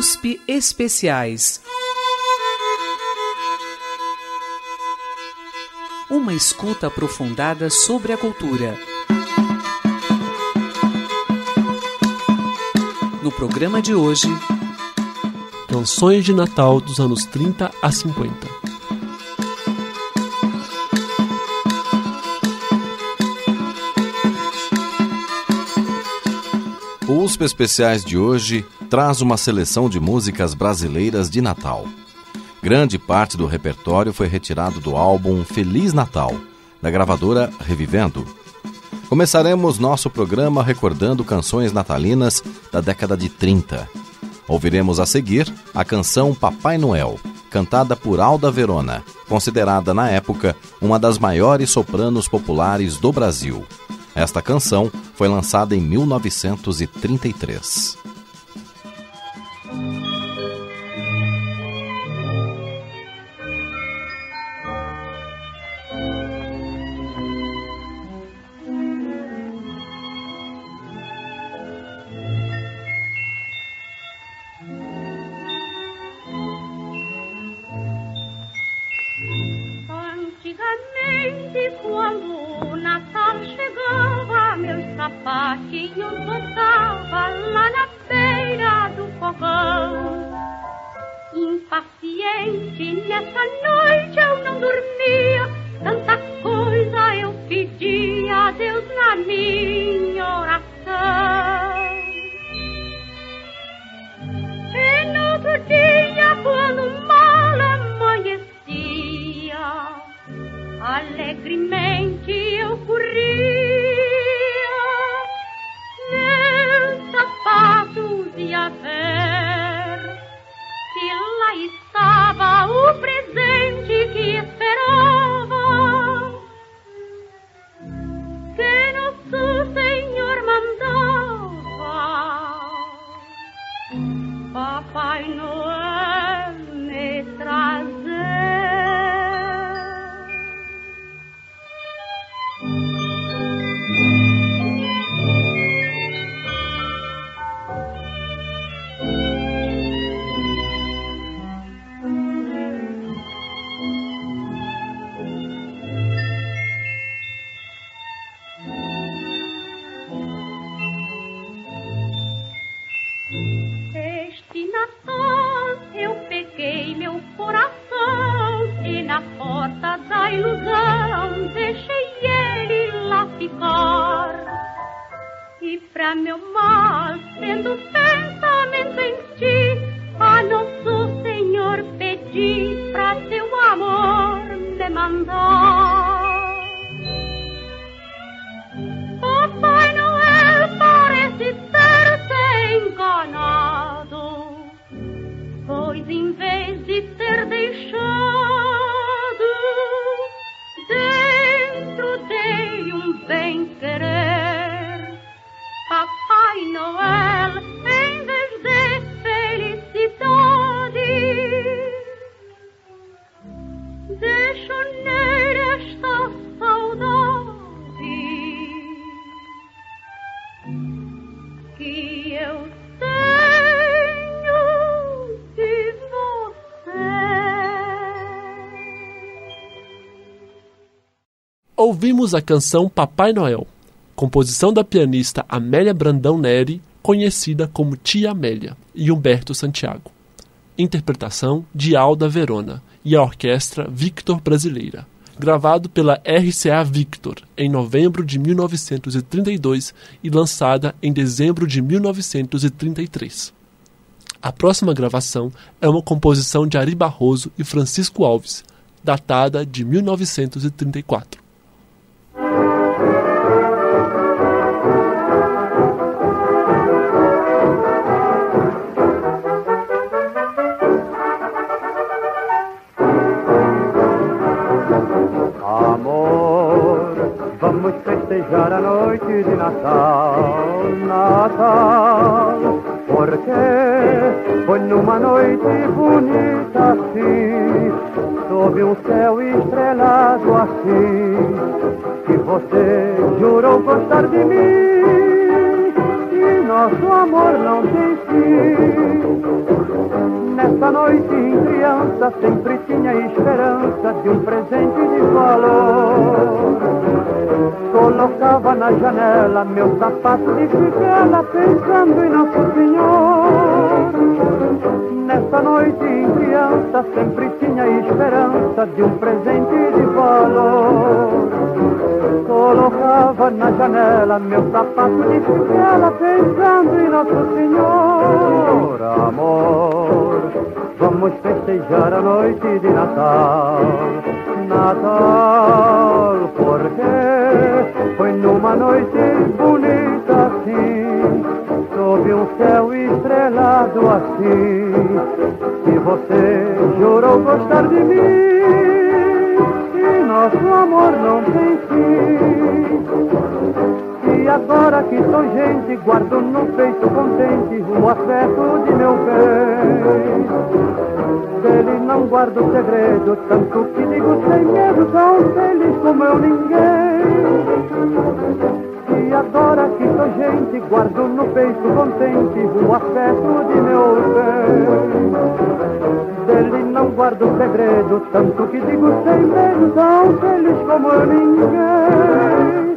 USP Especiais. Uma escuta aprofundada sobre a cultura. No programa de hoje, Canções de Natal dos anos 30 a 50. USP Especiais de hoje traz uma seleção de músicas brasileiras de Natal. Grande parte do repertório foi retirado do álbum Feliz Natal, da gravadora Revivendo. Começaremos nosso programa recordando canções natalinas da década de 30. Ouviremos a seguir a canção Papai Noel, cantada por Alda Verona, considerada na época uma das maiores sopranos populares do Brasil. Esta canção foi lançada em 1933. Ouvimos a canção Papai Noel, composição da pianista Amélia Brandão Neri, conhecida como Tia Amélia, e Humberto Santiago. Interpretação de Alda Verona e a orquestra Victor Brasileira, gravado pela RCA Victor em novembro de 1932 e lançada em dezembro de 1933. A próxima gravação é uma composição de Ari Barroso e Francisco Alves, datada de 1934. Festejar a noite de Natal, Natal, porque foi numa noite bonita assim, sob um céu estrelado assim, que você jurou gostar de mim, e nosso amor não tem fim. Nessa noite em criança sempre tinha esperança de um presente de valor. Colocava na janela meu sapato de fivela pensando em Nosso Senhor. Nessa noite em criança sempre tinha esperança de um presente de valor. Colocava na janela meu sapato de fivela pensando em Nosso Senhor. Amor, vamos festejar a noite de Natal. Natal, porque foi numa noite bonita assim, sob um céu estrelado assim, que você jurou gostar de mim, e nosso amor não tem fim. E agora que sou gente, guardo no peito contente o afeto de meu bem. Dele não guardo segredo, tanto que digo sem medo, tão feliz como eu ninguém. E agora que sou gente, guardo no peito contente o afeto de meu bem. Dele não guardo segredo, tanto que digo sem medo, tão feliz como eu ninguém.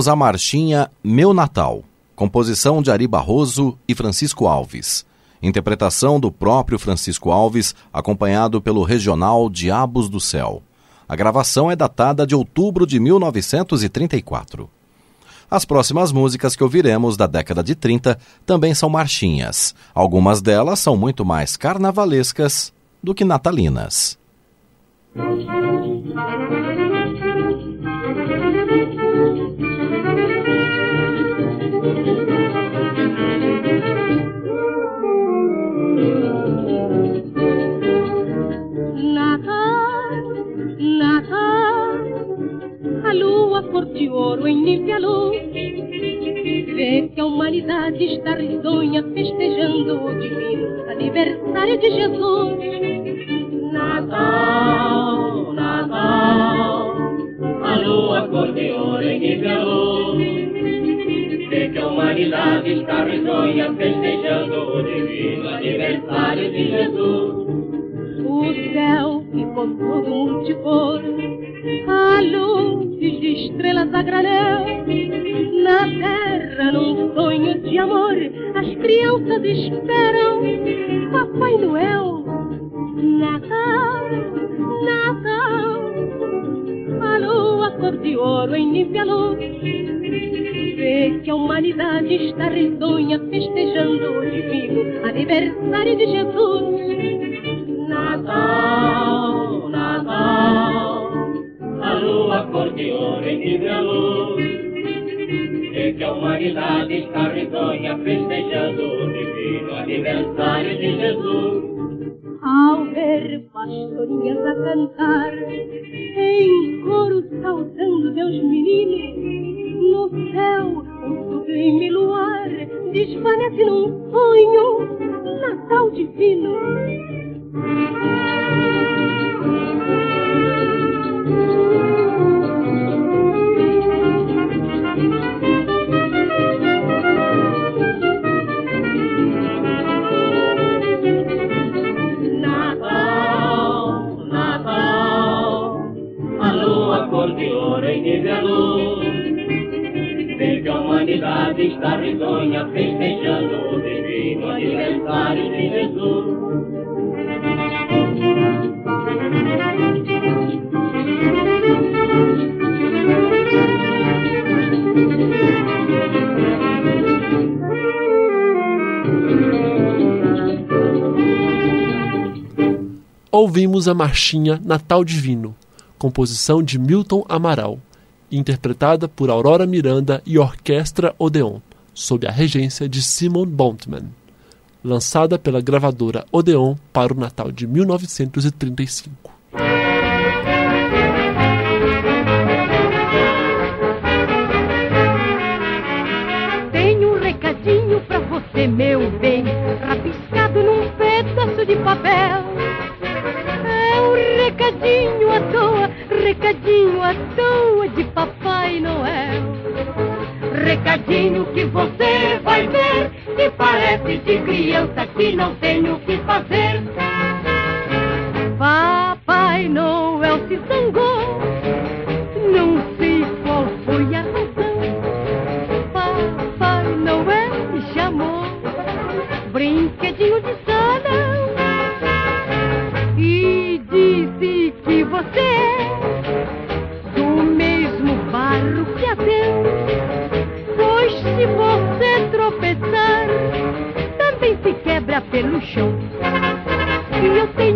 Ouvimos a marchinha Meu Natal, composição de Ari Barroso e Francisco Alves. Interpretação do próprio Francisco Alves, acompanhado pelo regional Diabos do Céu. A gravação é datada de outubro de 1934. As próximas músicas que ouviremos da década de 30 também são marchinhas. Algumas delas são muito mais carnavalescas do que natalinas. Cor de ouro em nívea luz. Vê que a humanidade está risonha festejando o divino aniversário de Jesus. Natal, Natal, a lua cor de ouro em nívea luz. Vê que a humanidade está risonha festejando o divino aniversário de Jesus. O céu ficou todo multicor, a de estrelas a granel. Na terra, num sonho de amor, as crianças esperam Papai Noel. Natal, Natal, a lua cor de ouro em nívea luz. Vê que a humanidade está risonha festejando o divino aniversário de Jesus. Natal, de ouro em nívea luz. Vê que a humanidade está risonha festejando o divino aniversário de Jesus. Ao ver pastorinhas a cantar, em coro saudando Deus menino, no céu um sublime luar desvanece num Vê que a humanidade está risonha festejando o divino aniversário de Jesus. Ouvimos a marchinha Natal Divino, composição de Milton Amaral, interpretada por Aurora Miranda e Orquestra Odeon, sob a regência de Simon Bontman, lançada pela gravadora Odeon para o Natal de 1935. Tenho um recadinho pra você, meu bem, rabiscado num pedaço de papel. Recadinho à toa, recadinho à toa de Papai Noel. Recadinho que você vai ver, que parece de criança que não tem o que fazer. Papai Noel se zangou, não sei qual foi a razão. Papai Noel chamou, brinquedinho de salão, se você tropeçar, também se quebra pelo chão. E eu tenho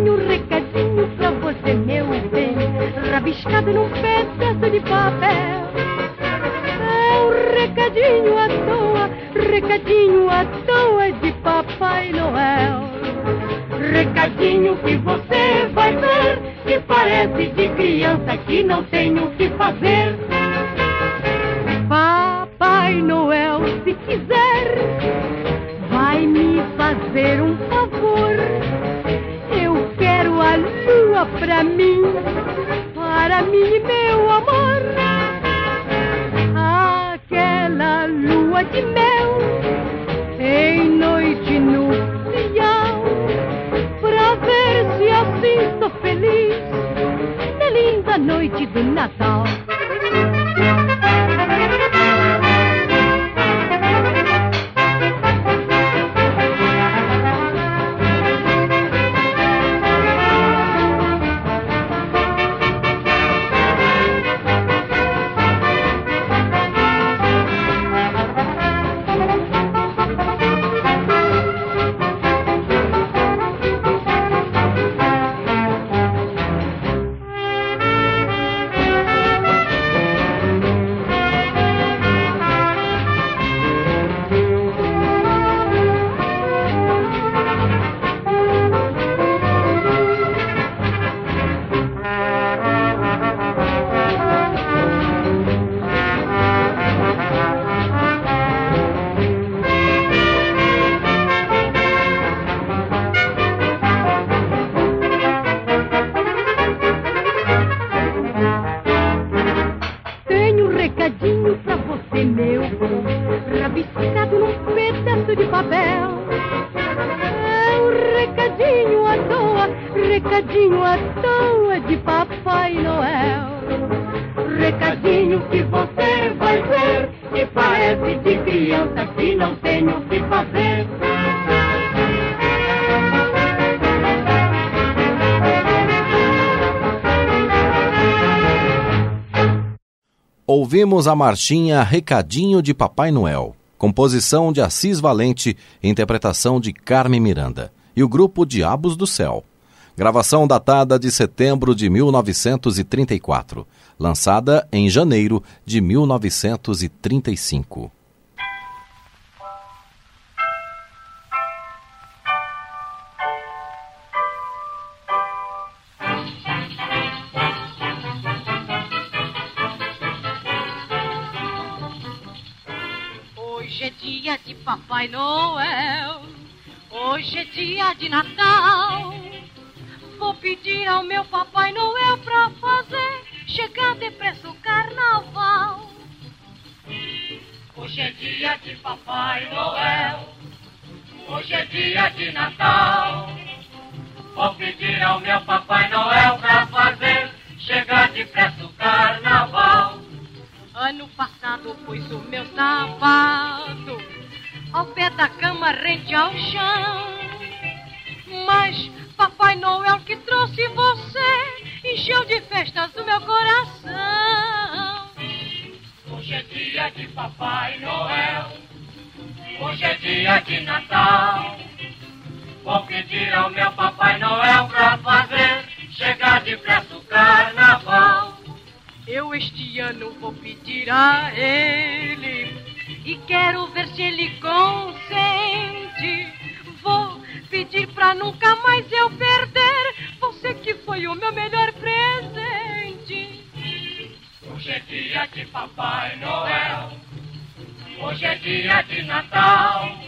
Ouvimos a marchinha Recadinho de Papai Noel, composição de Assis Valente, interpretação de Carmen Miranda, e o grupo Diabos do Céu. Gravação datada de setembro de 1934, lançada em janeiro de 1935. De Papai Noel, hoje é dia de Natal. Vou pedir ao meu Papai Noel pra fazer chegar depressa o carnaval. Hoje é dia de Papai Noel, hoje é dia de Natal. Vou pedir ao meu Papai Noel pra fazer chegar depressa o carnaval. ano passado pus o meu sapato ao pé da cama rente ao chão. Mas Papai Noel que trouxe você encheu de festas o meu coração. Hoje é dia de Papai Noel, hoje é dia de Natal. Vou pedir ao meu Papai Noel pra fazer chegar depressa o carnaval. Eu este ano vou pedir a ele e quero ver se ele consente. Vou pedir pra nunca mais eu perder você que foi o meu melhor presente. Hoje é dia de Papai Noel, hoje é dia de Natal.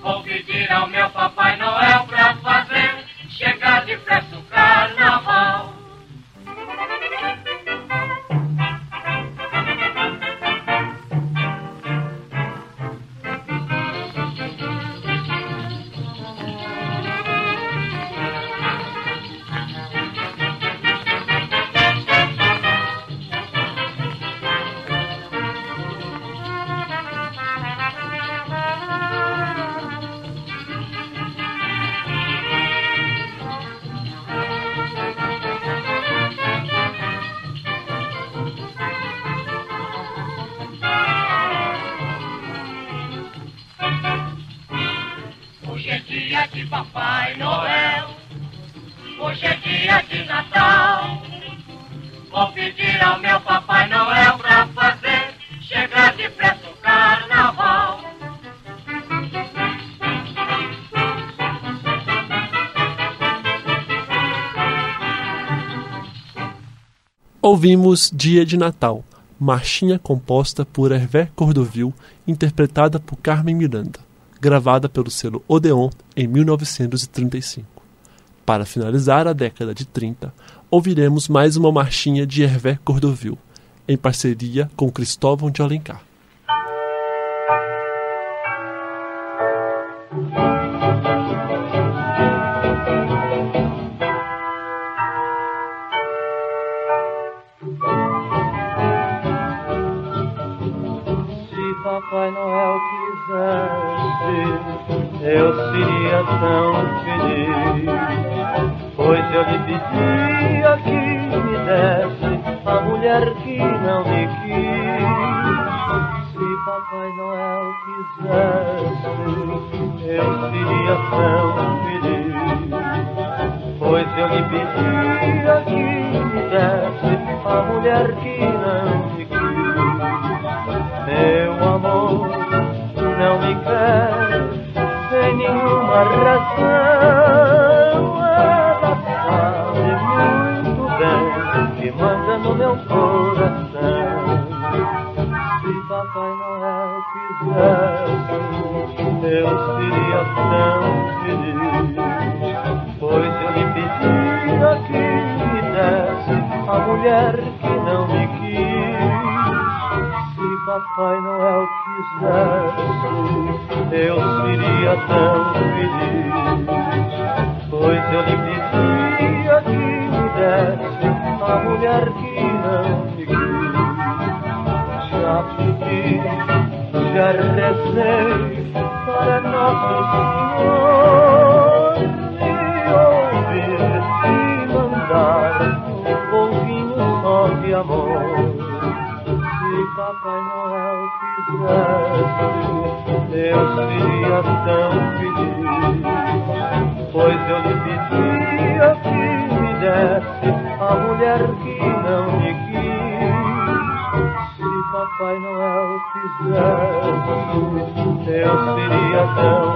Vou pedir ao meu Papai Noel pra fazer chegar depressa o carnaval. Ouvimos Dia de Natal, marchinha composta por Hervé Cordovil, interpretada por Carmen Miranda, gravada pelo selo Odeon em 1935. Para finalizar a década de 30, ouviremos mais uma marchinha de Hervé Cordovil, em parceria com Cristóvão de Alencar. Seria tão feliz. Pois eu lhe pedia que me desse a mulher que não me Papai Noel quisesse, eu seria tão feliz. Pois eu lhe pedia que me desse a mulher que não me quis. Já pedi, já rezei para Nosso eu seria tão feliz. Pois eu lhe pedia que me desse a mulher que não me quis. Se Papai Noel quisesse, eu seria tão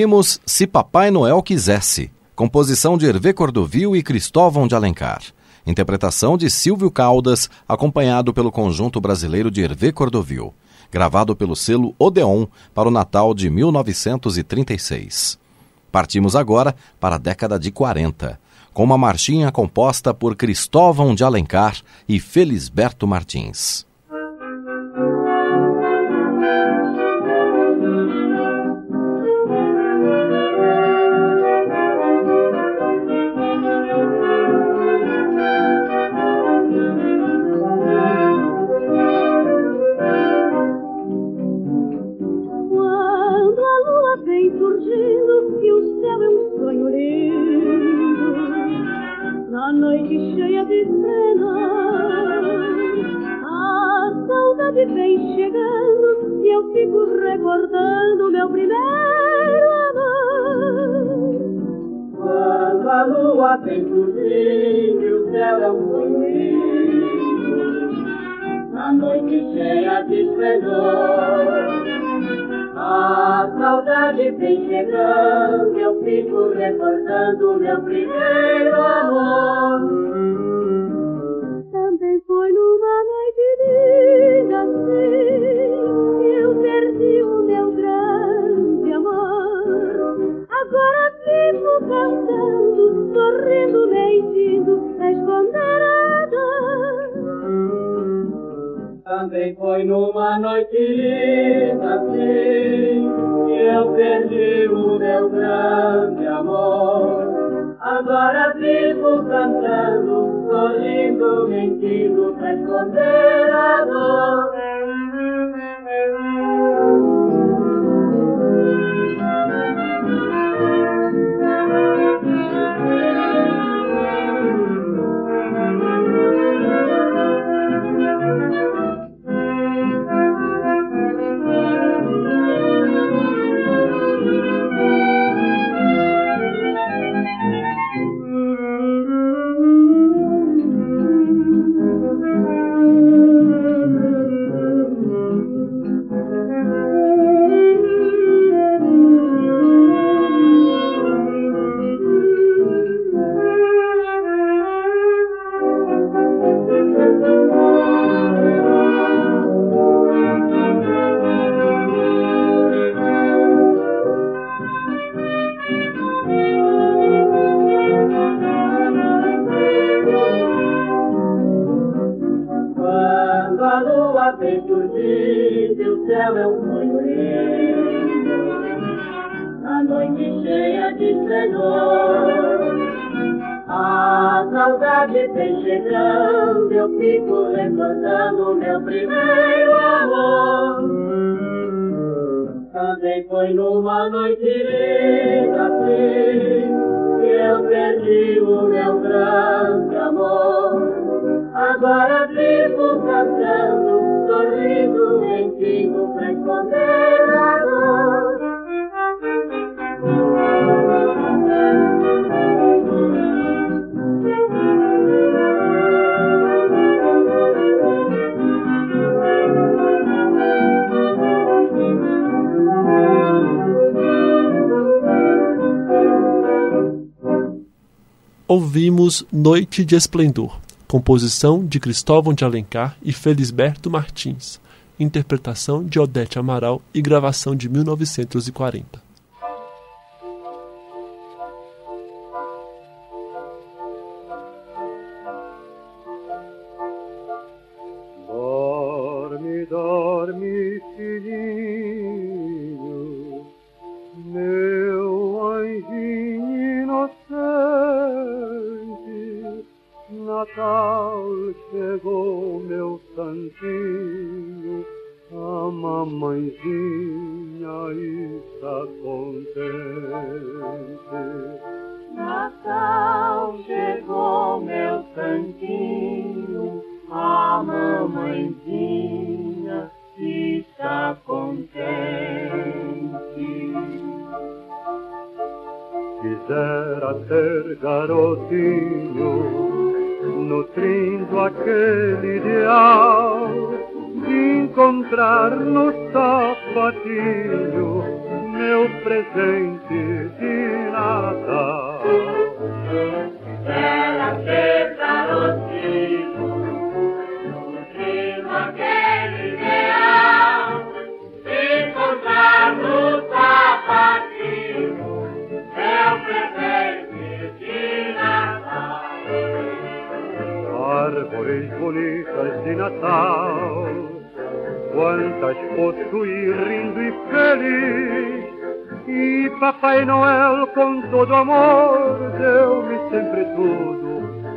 Ouvimos Se Papai Noel Quisesse, composição de Hervé Cordovil e Cristóvão de Alencar. Interpretação de Silvio Caldas, acompanhado pelo conjunto brasileiro de Hervé Cordovil. gravado pelo selo Odeon para o Natal de 1936. Partimos agora para a década de 40, com uma marchinha composta por Cristóvão de Alencar e Felisberto Martins. Noite de Esplendor, composição de Cristóvão de Alencar e Felisberto Martins, interpretação de Odete Amaral e gravação de 1940.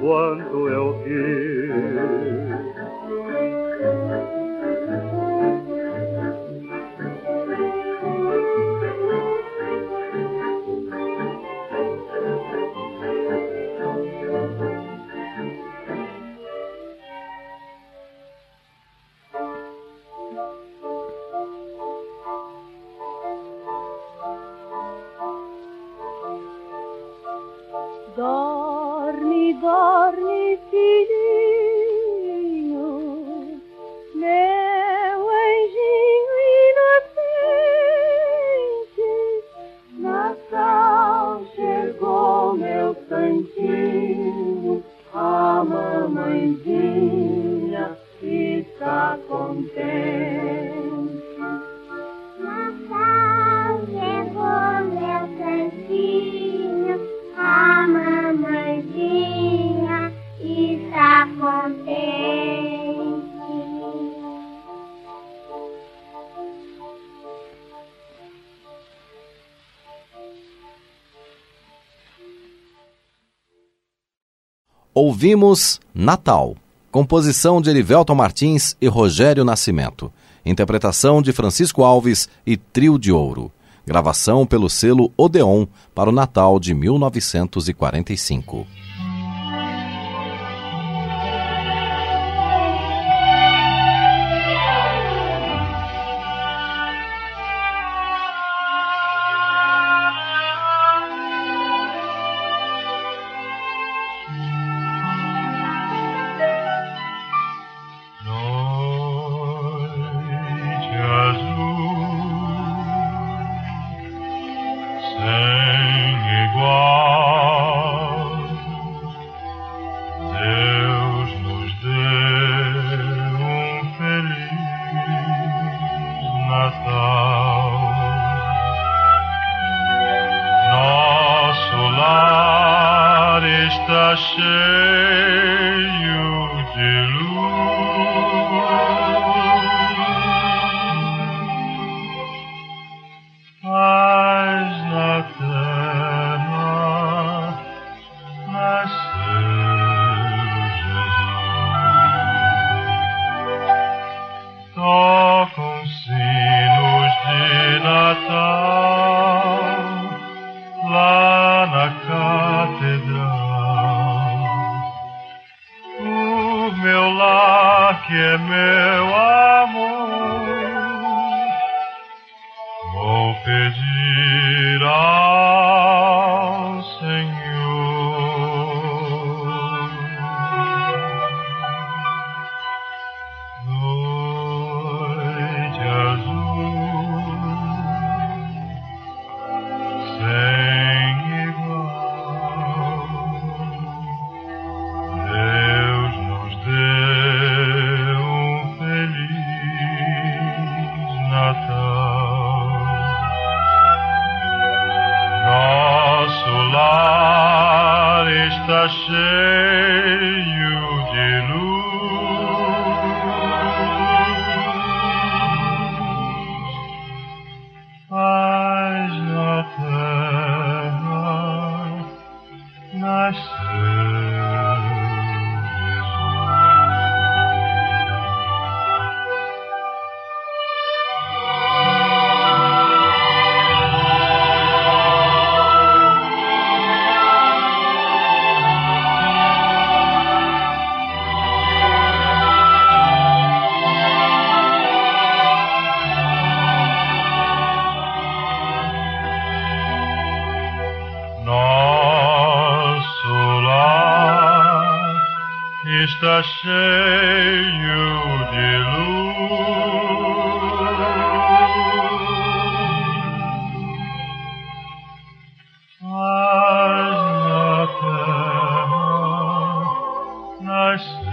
cuanto eu quis. Ouvimos Natal, composição de Erivelton Martins e Rogério Nascimento, interpretação de Francisco Alves e Trio de Ouro, gravação pelo selo Odeon para o Natal de 1945. 是 cheio de luz. Mas na terra nasceu.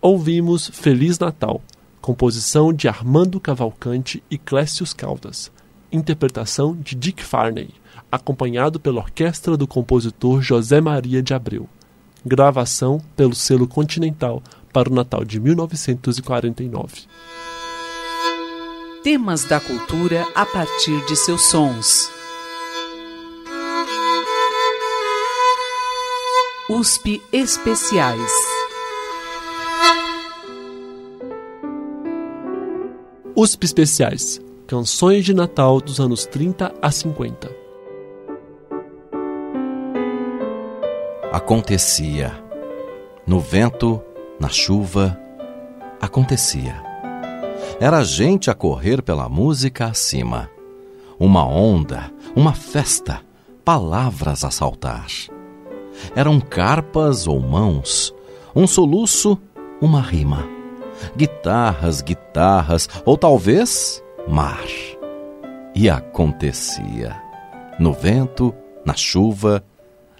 Ouvimos Feliz Natal Composição de Armando Cavalcante e Clécius Caldas. Interpretação de Dick Farney, acompanhado pela orquestra do compositor José Maria de Abreu. Gravação pelo selo Continental para o Natal de 1949. Temas da cultura a partir de seus sons. USP Especiais. USP Especiais Canções de Natal dos anos 30 a 50. Acontecia. No vento, na chuva, acontecia. Era gente a correr pela música acima. Uma onda, uma festa, palavras a saltar. Eram carpas ou mãos, um soluço, uma rima. Guitarras, guitarras, ou talvez mar. E acontecia. No vento, na chuva,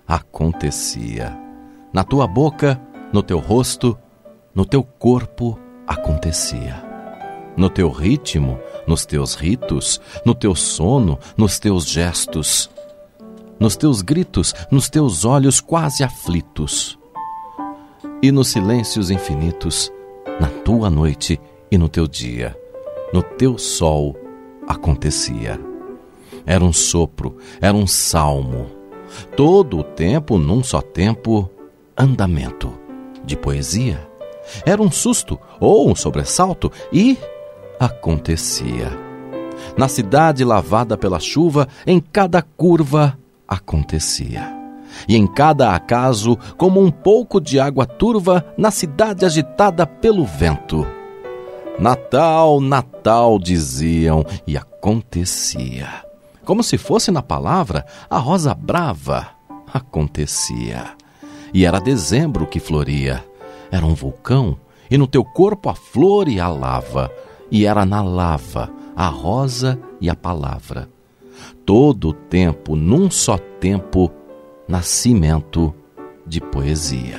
acontecia. Na tua boca, no teu rosto, no teu corpo, acontecia. No teu ritmo, nos teus ritos, no teu sono, nos teus gestos, nos teus gritos, nos teus olhos quase aflitos. E nos silêncios infinitos, na tua noite e no teu dia no teu sol acontecia. Era um sopro, era um salmo. Todo o tempo, num só tempo, andamento de poesia. Era um susto ou um sobressalto e acontecia. Na cidade lavada pela chuva, em cada curva acontecia. E em cada acaso, como um pouco de água turva na cidade agitada pelo vento Natal, Natal, diziam, e acontecia. Como se fosse na palavra a rosa brava, acontecia. E era dezembro que floria. Era um vulcão, e no teu corpo a flor e a lava, e era na lava a rosa e a palavra. Todo o tempo, num só tempo, nascimento de poesia.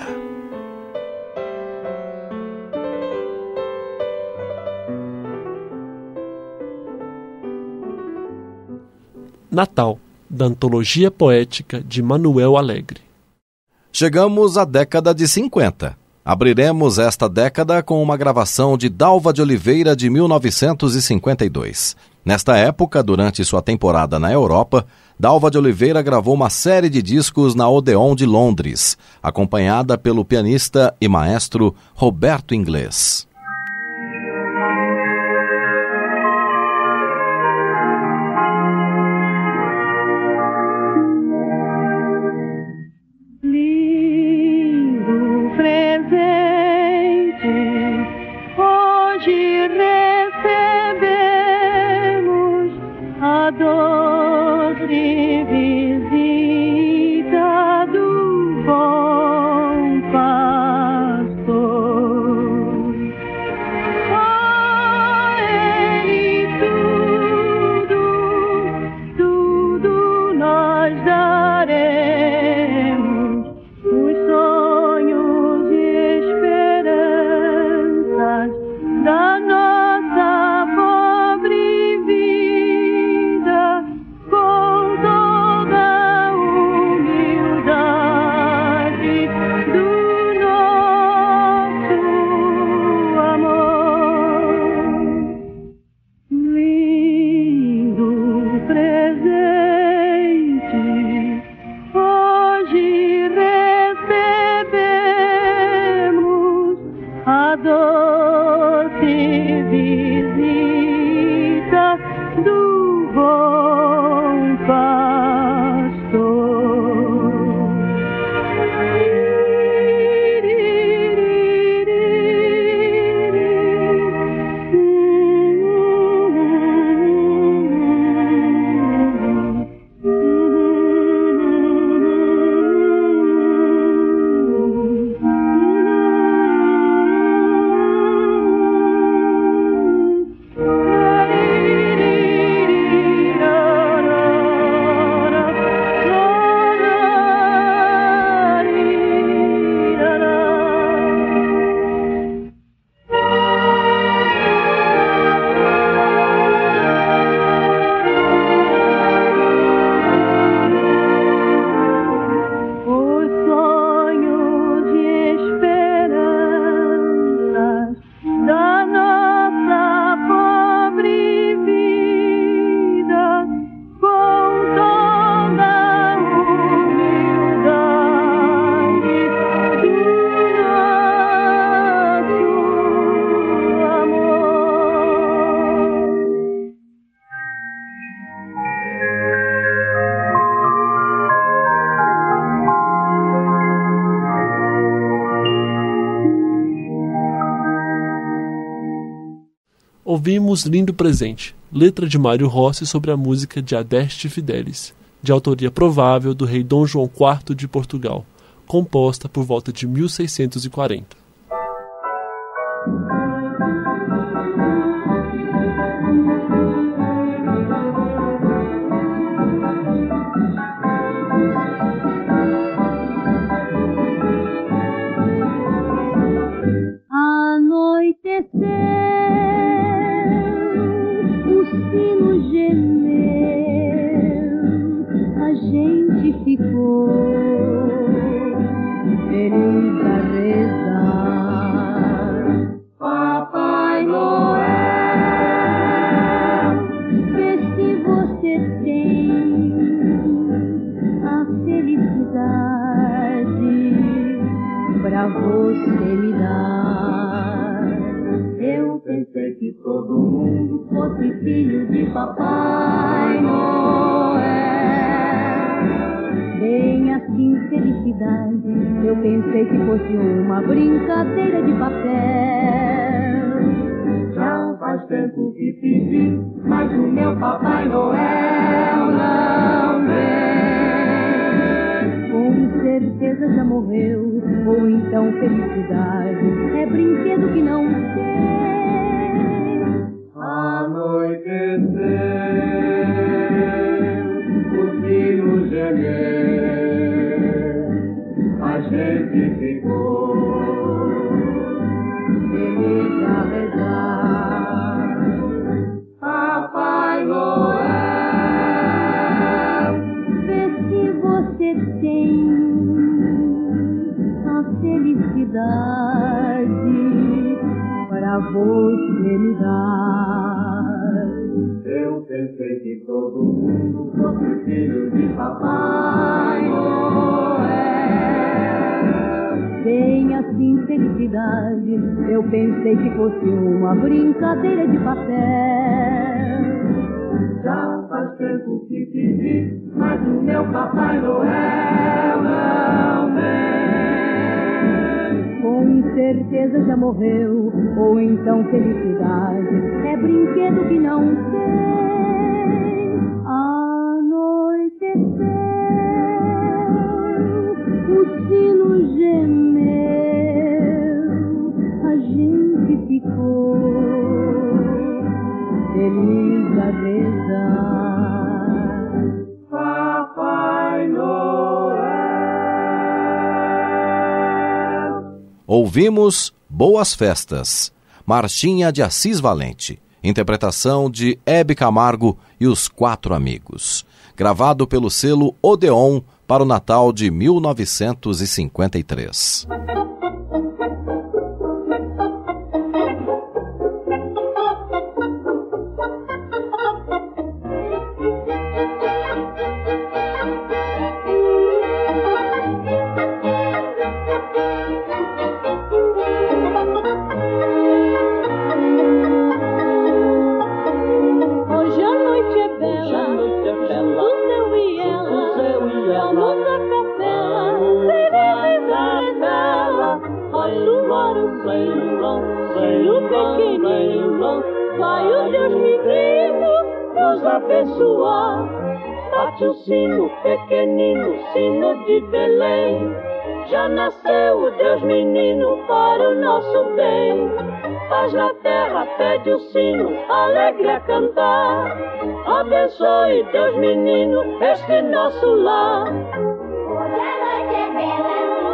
Natal, da antologia poética de Manuel Alegre. Chegamos à década de 50. Abriremos esta década com uma gravação de Dalva de Oliveira de 1952. Nesta época, durante sua temporada na Europa, Dalva de Oliveira gravou uma série de discos na Odeon de Londres, acompanhada pelo pianista e maestro Roberto Inglês. adore. ouvimos Lindo Presente, letra de Mário Rossi sobre a música de Adeste Fidelis, de autoria provável do rei Dom João IV de Portugal, composta por volta de 1640. madeira de papel. Já faz tempo que pedi, mas o meu Papai Noel não vem. Com certeza já morreu, ou então felicidade é brinquedo que não tem. Ouvimos Boas Festas, Marchinha de Assis Valente, interpretação de Hebe Camargo e os Quatro Amigos, gravado pelo selo Odeon para o Natal de 1953. Paz na terra pede o sino, alegre a cantar. Abençoe Deus, menino, este nosso lar. Hoje a noite é bela,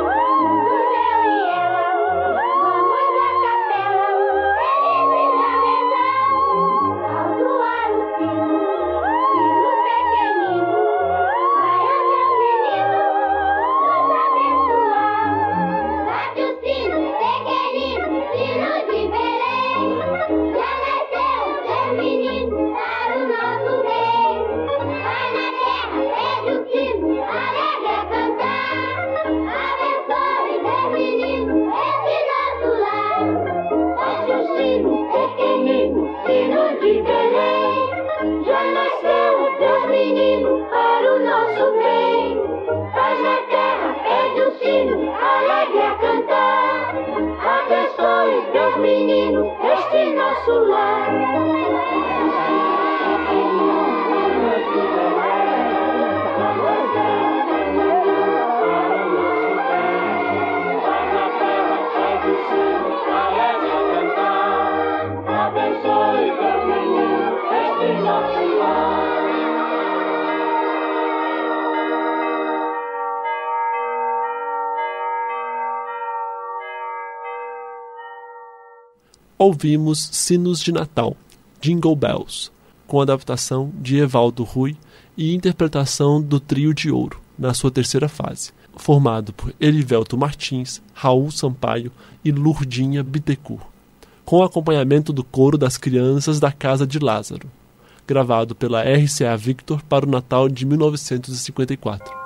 menino, este nosso lar. Ouvimos Sinos de Natal, Jingle Bells, com adaptação de Evaldo Rui e interpretação do Trio de Ouro, na sua terceira fase, formado por Erivelto Martins, Raul Sampaio e Lurdinha Bittencourt, com acompanhamento do coro das crianças da Casa de Lázaro, gravado pela RCA Victor para o Natal de 1954.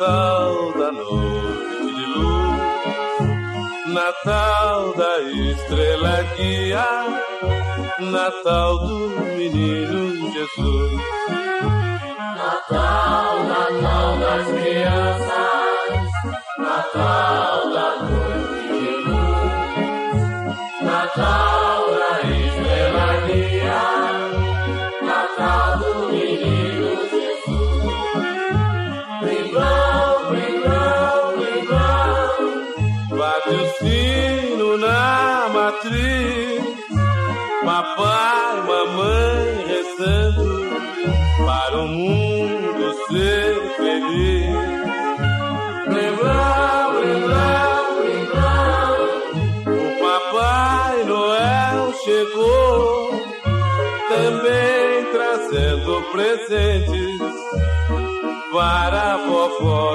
Natal da noite de luz, Natal da estrela guia, Natal do menino Jesus. Natal, Natal das crianças, Natal da o mundo ser feliz. Bringlão, bringlão, bringlão, o Papai Noel chegou. Também trazendo presentes para vovó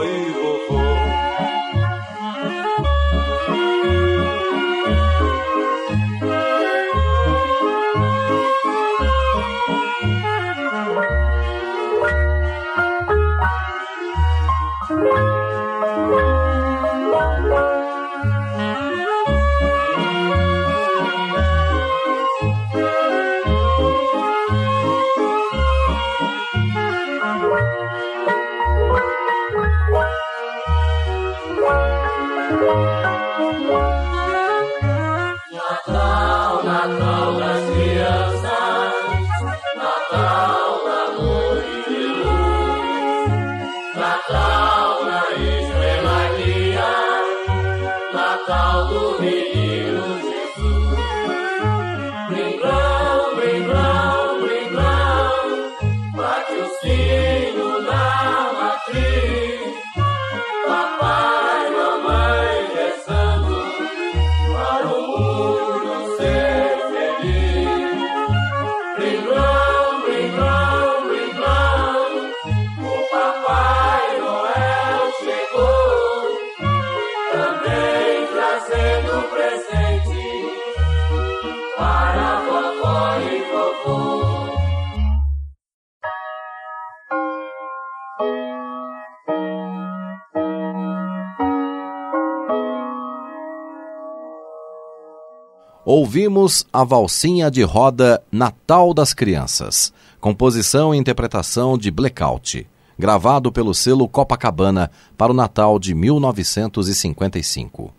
Ouvimos a valsinha de roda Natal das Crianças, composição e interpretação de Blackout, gravado pelo selo Copacabana para o Natal de 1955.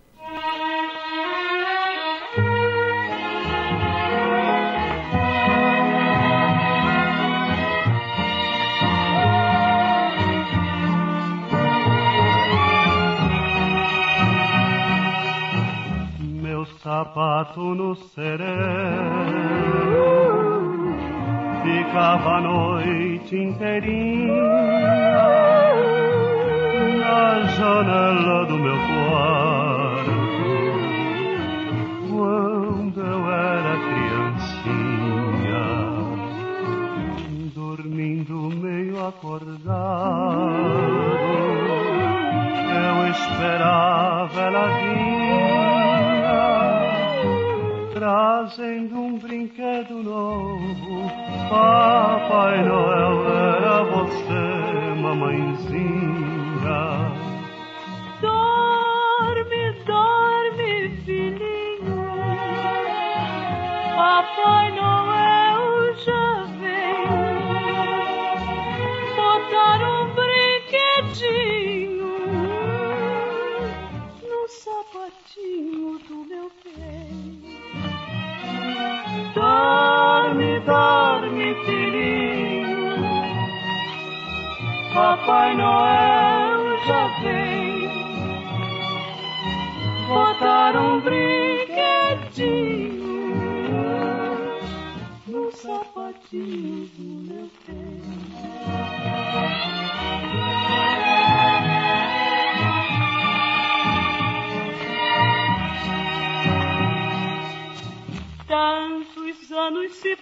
Sapato no sereno ficava a noite inteirinha na janela do meu quarto quando eu era criancinha, dormindo meio acordado. Eu esperava ela vinha, trazendo um brinquedo novo. Papai Noel era você, mamãezinha.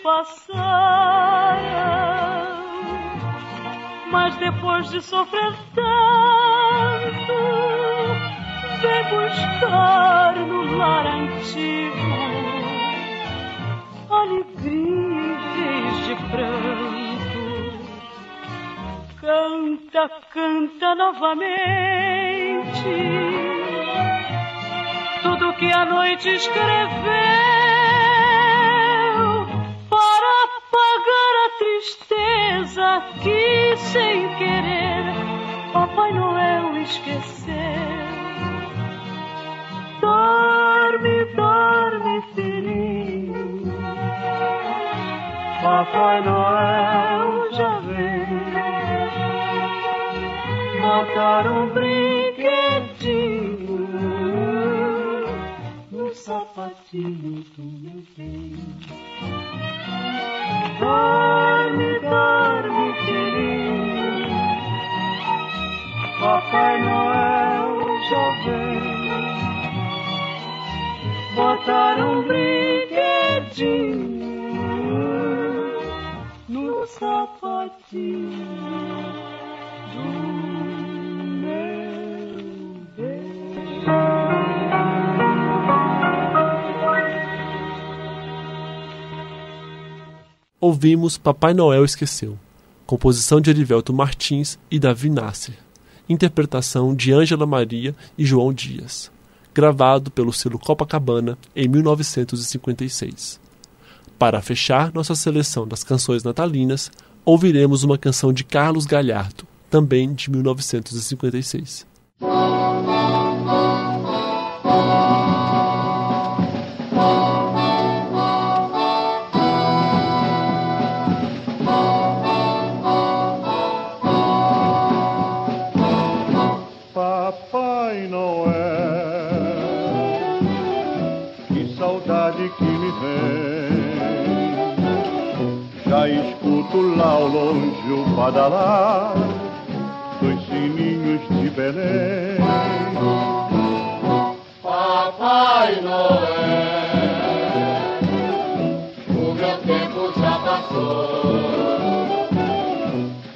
Passaram, mas depois de sofrer tanto, vem buscar no lar antigo alegria em vez de pranto. Canta, canta novamente tudo que a noite escreveu que sem querer Papai Noel esqueceu. Dorme, dorme, filhinho. Papai Noel já vem. Botaram um brinquedinho no sapatinho do meu bem. Dorme, dorme, Papai Noel já vem. Botaram um brinquedinho no sapatinho do meu Ouvimos Papai Noel Esqueceu, composição de Erivelto Martins e Davi Nasser, interpretação de Ângela Maria e João Dias, gravado pelo selo Copacabana em 1956. Para fechar nossa seleção das canções natalinas, ouviremos uma canção de Carlos Galhardo, também de 1956. Longe o badalar dos sininhos de Belém. Papai Noel, o meu tempo já passou.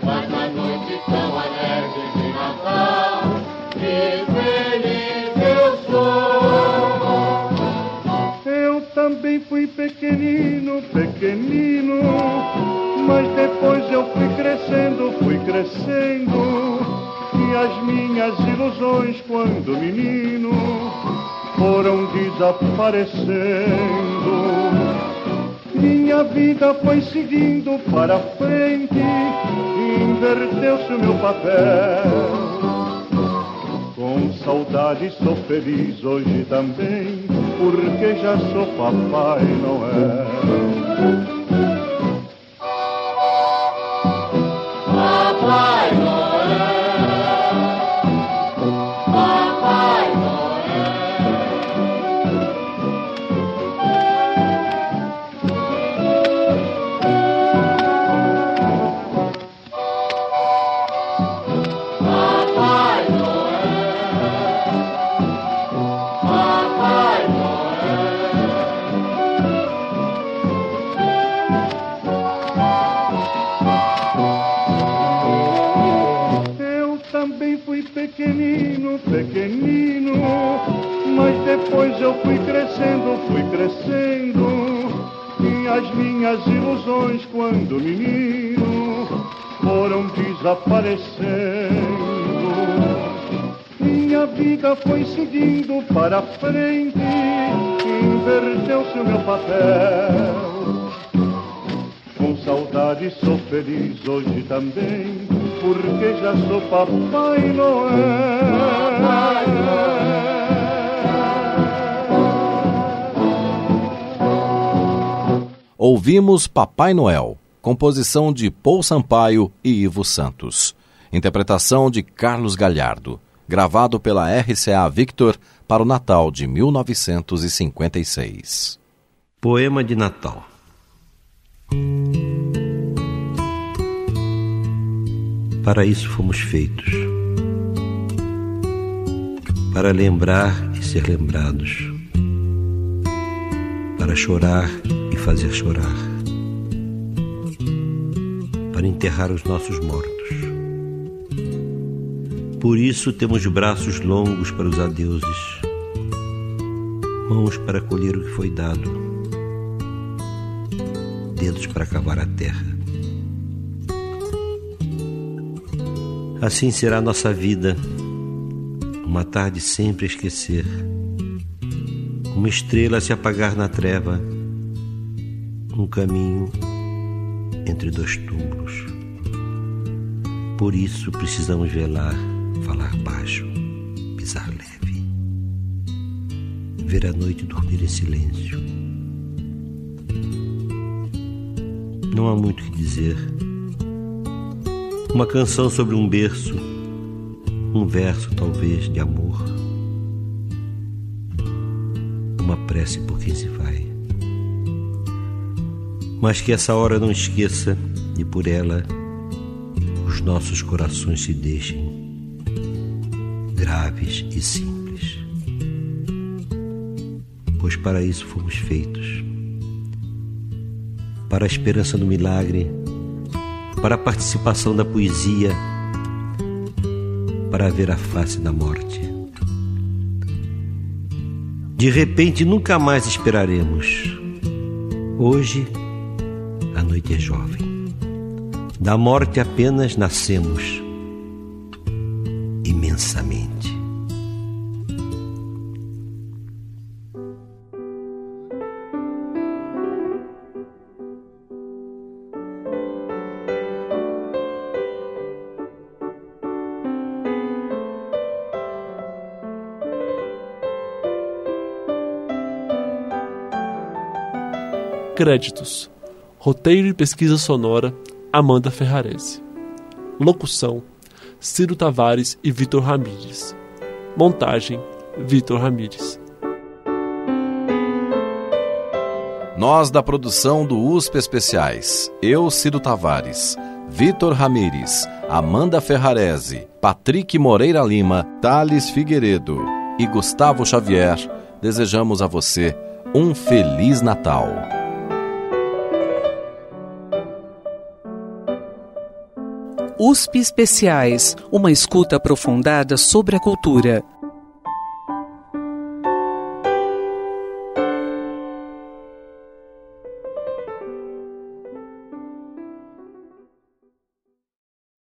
Mas na noite tão alegre de Natal, que feliz eu sou. Eu também fui pequenino, pequenino, mas depois eu fui crescendo, fui crescendo. E as minhas ilusões, quando menino, foram desaparecendo. Minha vida foi seguindo para frente, inverteu-se o meu papel. Com saudade sou feliz hoje também, porque já sou Papai Noel. As minhas ilusões, quando menino, foram desaparecendo. Minha vida foi seguindo para frente, inverteu-se o meu papel. Com saudade sou feliz hoje também, porque já sou Papai Noel. Ouvimos Papai Noel, composição de Paul Sampaio e Ivo Santos. Interpretação de Carlos Galhardo, gravado pela RCA Victor para o Natal de 1956. Poema de Natal. Para isso fomos feitos. Para lembrar e ser lembrados. Para chorar e fazer chorar. Para enterrar os nossos mortos. Por isso temos braços longos para os adeuses, mãos para colher o que foi dado, dedos para cavar a terra. Assim será nossa vida, uma tarde sempre esquecer, uma estrela a se apagar na treva, um caminho entre dois túmulos. Por isso precisamos velar, falar baixo, pisar leve, ver a noite dormir em silêncio. Não há muito o que dizer uma canção sobre um berço, um verso talvez de amor, uma prece por quem se vai. Mas que essa hora não esqueça e por ela os nossos corações se deixem graves e simples. Pois para isso fomos feitos para a esperança do milagre para a participação da poesia, para ver a face da morte. De repente nunca mais esperaremos. Hoje a noite é jovem. Da morte apenas nascemos Créditos: Roteiro e pesquisa sonora Amanda Ferrarese. Locução: Ciro Tavares e Vitor Ramires. Montagem: Vitor Ramires. Nós da produção do USP Especiais, eu, Ciro Tavares, Vitor Ramires, Amanda Ferrarese, Patrick Moreira Lima, Thales Figueiredo e Gustavo Xavier, desejamos a você um Feliz Natal. USP Especiais, uma escuta aprofundada sobre a cultura.